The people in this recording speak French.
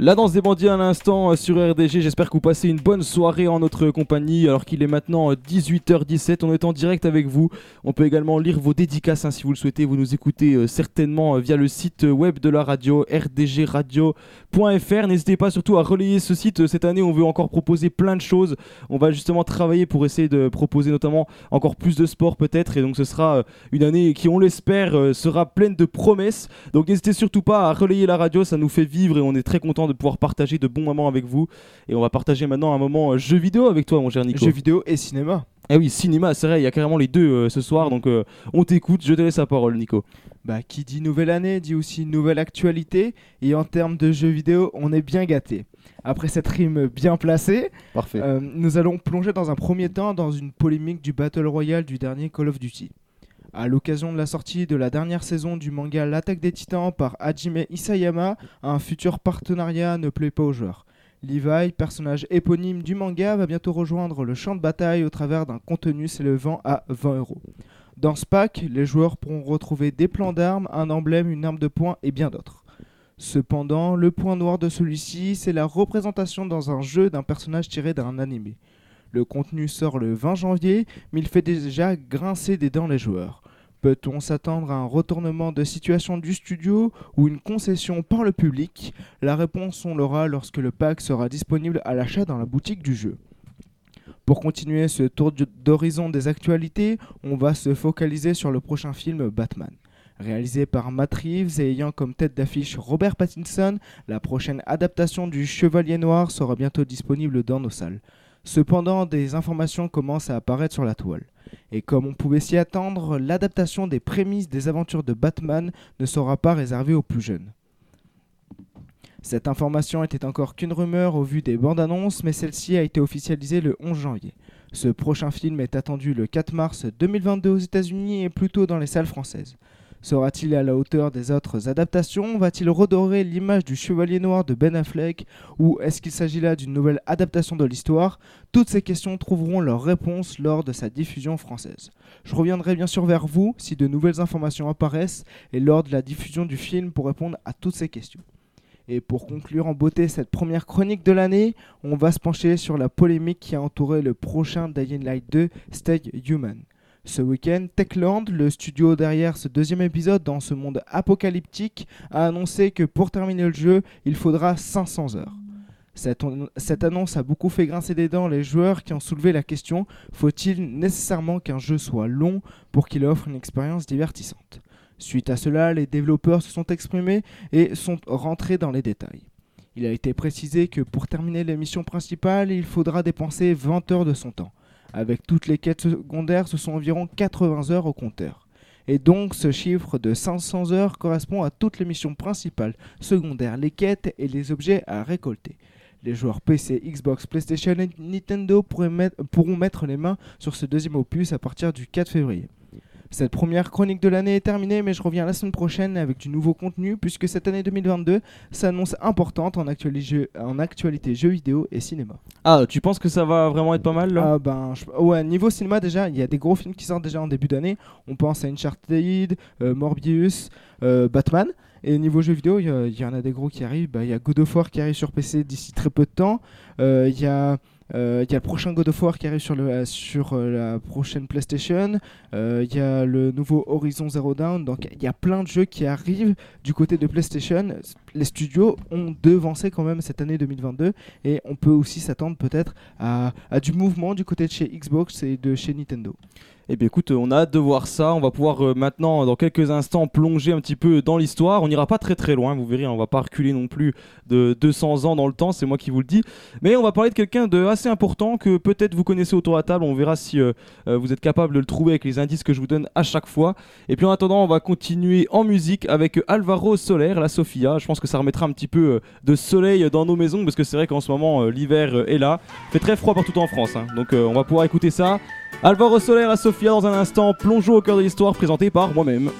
La danse des bandits à l'instant euh, sur RDG, j'espère que vous passez une bonne soirée en notre compagnie alors qu'il est maintenant 18h17, euh, on est en direct avec vous. On peut également lire vos dédicaces hein, si vous le souhaitez, vous nous écoutez euh, certainement via le site web de la radio rdgradio.fr. N'hésitez pas surtout à relayer ce site, cette année on veut encore proposer plein de choses. On va justement travailler pour essayer de proposer notamment encore plus de sport peut-être et donc ce sera une année qui on l'espère sera pleine de promesses. Donc n'hésitez surtout pas à relayer la radio, ça nous fait vivre et on est très content de pouvoir partager de bons moments avec vous. Et on va partager maintenant un moment euh, jeu vidéo avec toi, mon cher Nico. Jeu vidéo et cinéma. Eh oui, cinéma, c'est vrai, il y a carrément les deux euh, ce soir, donc euh, on t'écoute, je te laisse la parole, Nico. Bah, qui dit nouvelle année dit aussi nouvelle actualité, et en termes de jeux vidéo, on est bien gâté. Après cette rime bien placée, Parfait. nous allons plonger dans un premier temps dans une polémique du Battle Royale du dernier Call of Duty. À l'occasion de la sortie de la dernière saison du manga L'attaque des titans par Hajime Isayama, un futur partenariat ne plaît pas aux joueurs. Levi, personnage éponyme du manga, va bientôt rejoindre le champ de bataille au travers d'un contenu s'élevant à 20 euros. Dans ce pack, les joueurs pourront retrouver des plans d'armes, un emblème, une arme de poing et bien d'autres. Cependant, le point noir de celui-ci, c'est la représentation dans un jeu d'un personnage tiré d'un animé. Le contenu sort le 20 janvier, mais il fait déjà grincer des dents les joueurs. Peut-on s'attendre à un retournement de situation du studio ou une concession par le public? La réponse on l'aura lorsque le pack sera disponible à l'achat dans la boutique du jeu. Pour continuer ce tour d'horizon des actualités, on va se focaliser sur le prochain film Batman. Réalisé par Matt Reeves et ayant comme tête d'affiche Robert Pattinson, la prochaine adaptation du Chevalier Noir sera bientôt disponible dans nos salles. Cependant, des informations commencent à apparaître sur la toile. Et comme on pouvait s'y attendre, l'adaptation des prémices des aventures de Batman ne sera pas réservée aux plus jeunes. Cette information était encore qu'une rumeur au vu des bandes annonces, mais celle-ci a été officialisée le 11 janvier. Ce prochain film est attendu le 4 mars 2022 aux États-Unis et plutôt dans les salles françaises. Sera-t-il à la hauteur des autres adaptations? Va-t-il redorer l'image du Chevalier Noir de Ben Affleck? Ou est-ce qu'il s'agit là d'une nouvelle adaptation de l'histoire? Toutes ces questions trouveront leur réponse lors de sa diffusion française. Je reviendrai bien sûr vers vous si de nouvelles informations apparaissent et lors de la diffusion du film pour répondre à toutes ces questions. Et pour conclure en beauté cette première chronique de l'année, on va se pencher sur la polémique qui a entouré le prochain Dying Light 2 Stay Human. Ce week-end, Techland, le studio derrière ce deuxième épisode dans ce monde apocalyptique, a annoncé que pour terminer le jeu, il faudra 500 heures. Cette, annonce a beaucoup fait grincer des dents les joueurs qui ont soulevé la question faut-il nécessairement qu'un jeu soit long pour qu'il offre une expérience divertissante? Suite à cela, les développeurs se sont exprimés et sont rentrés dans les détails. Il a été précisé que pour terminer les missions principales, il faudra dépenser 20 heures de son temps. Avec toutes les quêtes secondaires, ce sont environ 80 heures au compteur. Et donc ce chiffre de 500 heures correspond à toutes les missions principales, secondaires, les quêtes et les objets à récolter. Les joueurs PC, Xbox, PlayStation et Nintendo pourront mettre les mains sur ce deuxième opus à partir du 4 février. Cette première chronique de l'année est terminée, mais je reviens la semaine prochaine avec du nouveau contenu, puisque cette année 2022 s'annonce importante en, actualité jeux vidéo et cinéma. Ah, tu penses que ça va vraiment être pas mal là? Ah, ben, Ouais, niveau cinéma déjà, il y a des gros films qui sortent déjà en début d'année. On pense à Uncharted, euh, Morbius, euh, Batman. Et niveau jeux vidéo, il y, en a des gros qui arrivent. Bah, il y a God of War qui arrive sur PC d'ici très peu de temps. Euh, il y a euh, il y a le prochain God of War qui arrive sur, euh, euh, la prochaine PlayStation. Il y a le nouveau Horizon Zero Dawn. Donc il y a plein de jeux qui arrivent du côté de PlayStation. Les studios ont devancé quand même cette année 2022 et on peut aussi s'attendre peut-être à, du mouvement du côté de chez Xbox et de chez Nintendo. Eh bien écoute, on a hâte de voir ça. On va pouvoir maintenant, dans quelques instants, plonger un petit peu dans l'histoire. On n'ira pas très très loin, vous verrez, on va pas reculer non plus de 200 ans dans le temps, c'est moi qui vous le dis. Mais on va parler de quelqu'un de assez important que peut-être vous connaissez autour de la table. On verra si euh, euh, vous êtes capable de le trouver avec les indices que je vous donne à chaque fois. Et puis en attendant, on va continuer en musique avec Alvaro Soler, la Sofia. Je pense que ça remettra un petit peu de soleil dans nos maisons parce que c'est vrai qu'en ce moment, l'hiver est là. Fait très froid partout en France. Hein. Donc on va pouvoir écouter ça. Alvaro Soler à Sofia dans un instant, plongeons au cœur de l'histoire présentée par moi-même.